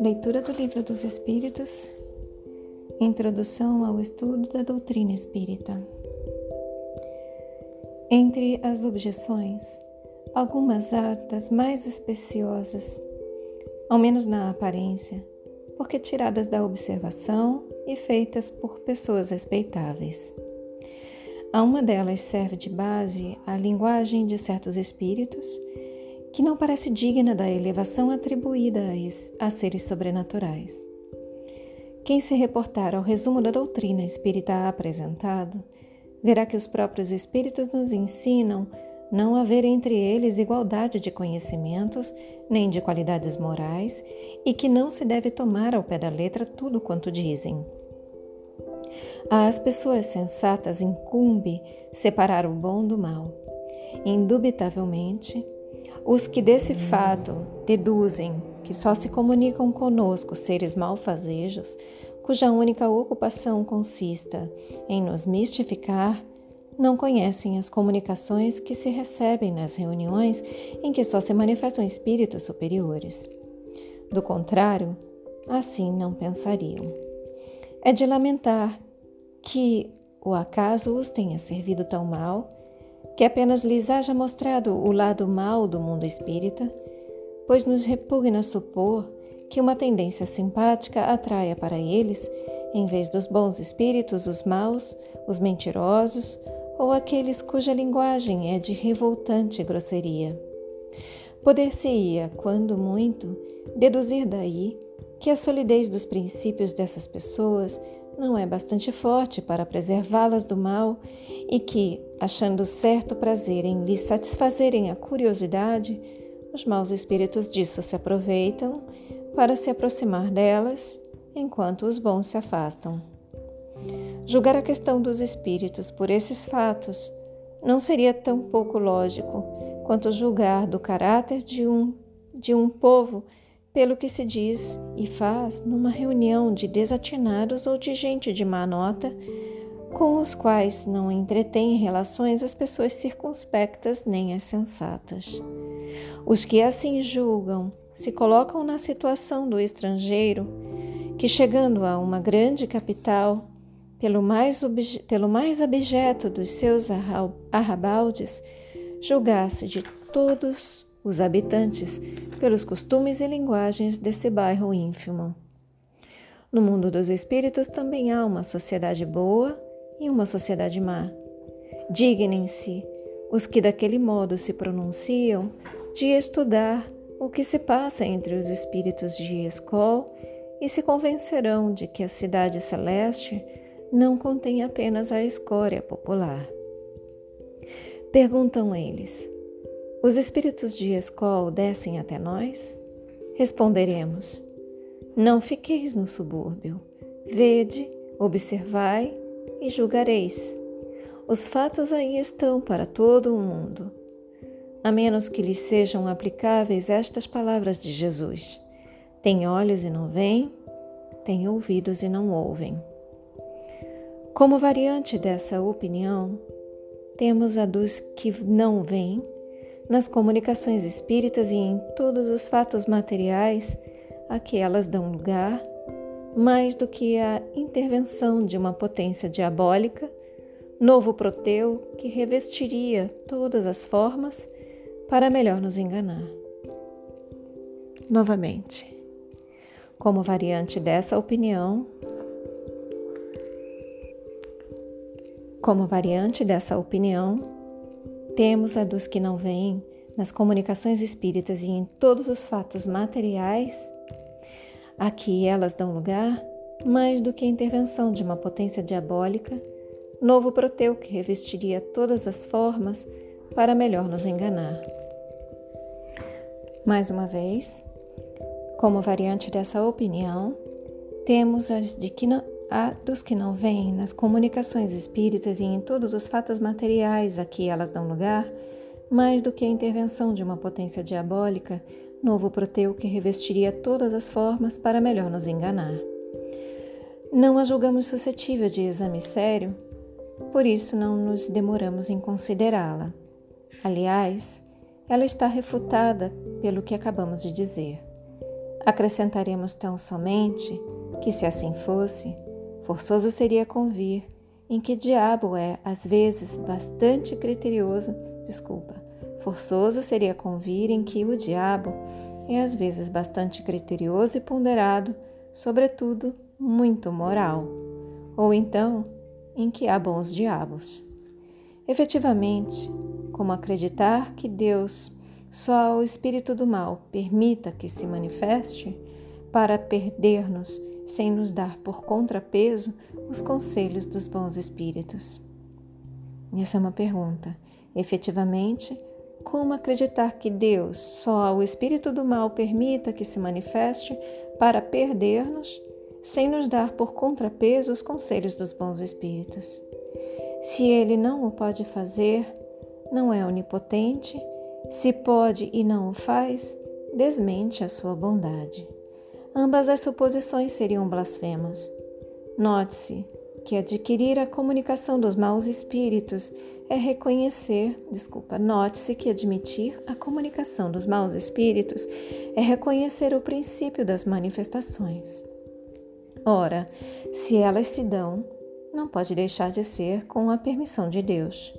Leitura do Livro dos Espíritos, Introdução ao estudo da doutrina espírita. Entre as objeções, algumas há das mais especiosas, ao menos na aparência, porque tiradas da observação e feitas por pessoas respeitáveis. A uma delas serve de base a linguagem de certos espíritos, que não parece digna da elevação atribuída a seres sobrenaturais. Quem se reportar ao resumo da doutrina espírita apresentado, verá que os próprios espíritos nos ensinam não haver entre eles igualdade de conhecimentos nem de qualidades morais e que não se deve tomar ao pé da letra tudo quanto dizem. Às pessoas sensatas incumbe separar o bom do mal. Indubitavelmente, os que desse fato deduzem que só se comunicam conosco seres malfazejos, cuja única ocupação consista em nos mistificar, não conhecem as comunicações que se recebem nas reuniões em que só se manifestam espíritos superiores. Do contrário, assim não pensariam. É de lamentar que o acaso os tenha servido tão mal, que apenas lhes haja mostrado o lado mal do mundo espírita, pois nos repugna supor que uma tendência simpática atraia para eles, em vez dos bons espíritos, os maus, os mentirosos ou aqueles cuja linguagem é de revoltante grosseria. Poder-se-ia, quando muito, deduzir daí que a solidez dos princípios dessas pessoas não é bastante forte para preservá-las do mal e que, achando certo prazer em lhes satisfazerem a curiosidade, os maus espíritos disso se aproveitam para se aproximar delas, enquanto os bons se afastam. Julgar a questão dos espíritos por esses fatos não seria tão pouco lógico quanto julgar do caráter de um, de um povo pelo que se diz e faz numa reunião de desatinados ou de gente de má nota, com os quais não entretém relações as pessoas circunspectas nem as sensatas. Os que assim julgam se colocam na situação do estrangeiro, que chegando a uma grande capital, pelo mais, pelo mais abjeto dos seus arrabaldes, julgasse de todos os habitantes pelos costumes e linguagens desse bairro ínfimo. No mundo dos espíritos também há uma sociedade boa e uma sociedade má. Dignem-se os que daquele modo se pronunciam de estudar o que se passa entre os espíritos de escola e se convencerão de que a cidade celeste não contém apenas a escória popular. Perguntam eles: os espíritos de Escol descem até nós? Responderemos: Não fiqueis no subúrbio. Vede, observai e julgareis. Os fatos aí estão para todo o mundo. A menos que lhes sejam aplicáveis estas palavras de Jesus: Tem olhos e não veem, tem ouvidos e não ouvem. Como variante dessa opinião, temos a dos que não veem nas comunicações espíritas e em todos os fatos materiais a que elas dão lugar, mais do que a intervenção de uma potência diabólica, novo proteu que revestiria todas as formas para melhor nos enganar. Novamente, como variante dessa opinião, como variante dessa opinião, temos a dos que não veem nas comunicações espíritas e em todos os fatos materiais a que elas dão lugar, mais do que a intervenção de uma potência diabólica, novo proteu que revestiria todas as formas para melhor nos enganar. Mais uma vez, como variante dessa opinião, temos as de que não, Há dos que não veem nas comunicações espíritas e em todos os fatos materiais a que elas dão lugar, mais do que a intervenção de uma potência diabólica, novo proteu que revestiria todas as formas para melhor nos enganar. Não a julgamos suscetível de exame sério, por isso não nos demoramos em considerá-la. Aliás, ela está refutada pelo que acabamos de dizer. Acrescentaremos tão somente que, se assim fosse, forçoso seria convir em que diabo é, às vezes, bastante criterioso, desculpa, forçoso seria convir em que o diabo é, às vezes, bastante criterioso e ponderado, sobretudo, muito moral, ou então, em que há bons diabos. Efetivamente, como acreditar que Deus só ao espírito do mal permita que se manifeste para perder-nos sem nos dar por contrapeso os conselhos dos bons espíritos? Essa é uma pergunta. Efetivamente, como acreditar que Deus só ao espírito do mal permita que se manifeste para perder-nos sem nos dar por contrapeso os conselhos dos bons espíritos? Se ele não o pode fazer, não é onipotente, se pode e não o faz, desmente a sua bondade. Ambas as suposições seriam blasfemas. Note-se que adquirir a comunicação dos maus espíritos é reconhecer, desculpa, note-se que admitir a comunicação dos maus espíritos é reconhecer o princípio das manifestações. Ora, se elas se dão, não pode deixar de ser com a permissão de Deus.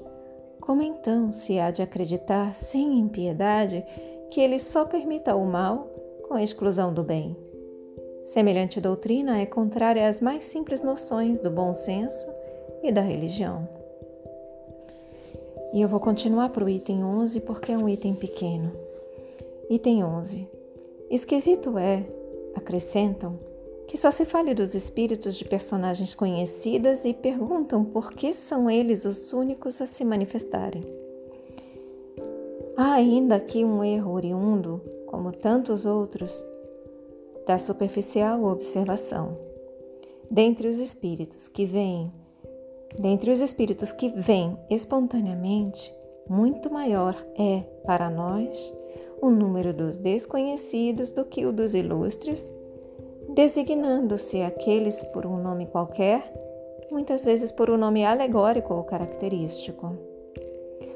Como então se há de acreditar sem impiedade que ele só permita o mal com exclusão do bem? Semelhante doutrina é contrária às mais simples noções do bom senso e da religião. E eu vou continuar para o item 11 porque é um item pequeno. Item 11. Esquisito é, acrescentam, que só se fale dos espíritos de personagens conhecidas e perguntam por que são eles os únicos a se manifestarem. Há ainda aqui um erro oriundo, como tantos outros, da superficial observação. Dentre os espíritos que vêm, dentre os espíritos que vêm espontaneamente, muito maior é para nós o número dos desconhecidos do que o dos ilustres, designando-se aqueles por um nome qualquer, muitas vezes por um nome alegórico ou característico.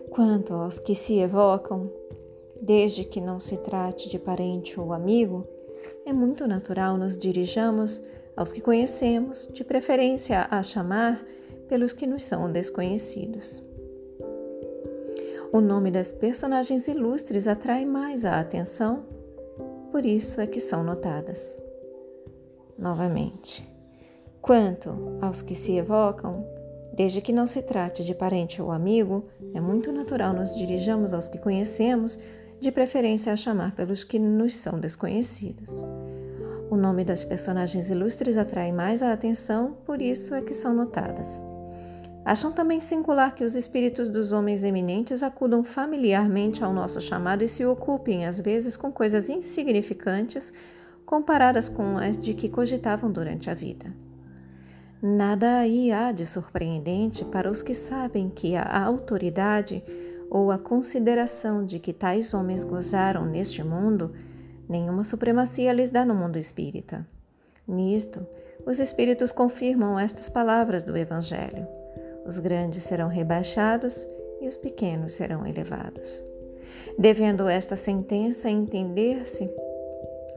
Quanto aos que se evocam, desde que não se trate de parente ou amigo, é muito natural nos dirijamos aos que conhecemos, de preferência a chamar pelos que nos são desconhecidos. O nome das personagens ilustres atrai mais a atenção, por isso é que são notadas. Novamente, quanto aos que se evocam, desde que não se trate de parente ou amigo, é muito natural nos dirijamos aos que conhecemos, de preferência a chamar pelos que nos são desconhecidos. O nome das personagens ilustres atrai mais a atenção, por isso é que são notadas. Acham também singular que os espíritos dos homens eminentes acudam familiarmente ao nosso chamado e se ocupem, às vezes, com coisas insignificantes comparadas com as de que cogitavam durante a vida. Nada aí há de surpreendente para os que sabem que a autoridade ou a consideração de que tais homens gozaram neste mundo, nenhuma supremacia lhes dá no mundo espírita. Nisto, os espíritos confirmam estas palavras do Evangelho: os grandes serão rebaixados e os pequenos serão elevados. Devendo esta sentença entender-se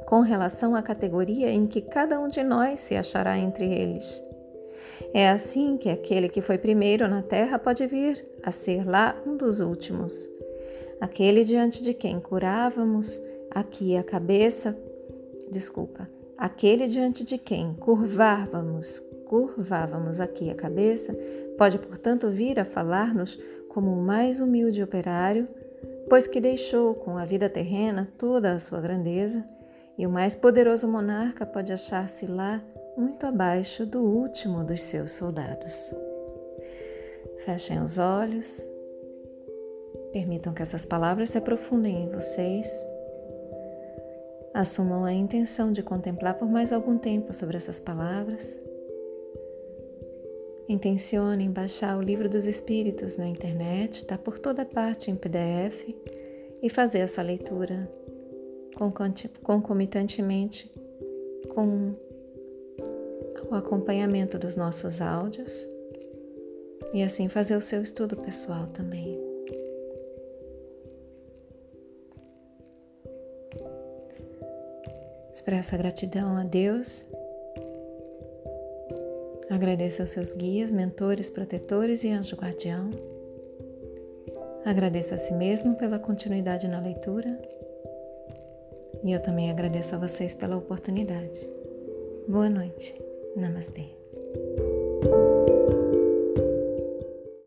com relação à categoria em que cada um de nós se achará entre eles. É assim que aquele que foi primeiro na terra pode vir a ser lá um dos últimos. Aquele diante de quem curávamos aqui a cabeça, desculpa, aquele diante de quem curvávamos, curvávamos aqui a cabeça, pode, portanto, vir a falar-nos como o mais humilde operário, pois que deixou com a vida terrena toda a sua grandeza, e o mais poderoso monarca pode achar-se lá muito abaixo do último dos seus soldados. Fechem os olhos, permitam que essas palavras se aprofundem em vocês. Assumam a intenção de contemplar por mais algum tempo sobre essas palavras. Intencionem baixar o livro dos Espíritos na internet, está por toda parte em PDF, e fazer essa leitura concomitantemente com o acompanhamento dos nossos áudios e assim fazer o seu estudo pessoal também. Expressa gratidão a Deus. Agradeça aos seus guias, mentores, protetores e anjo guardião. Agradeça a si mesmo pela continuidade na leitura. E eu também agradeço a vocês pela oportunidade. Boa noite. नमस्ते।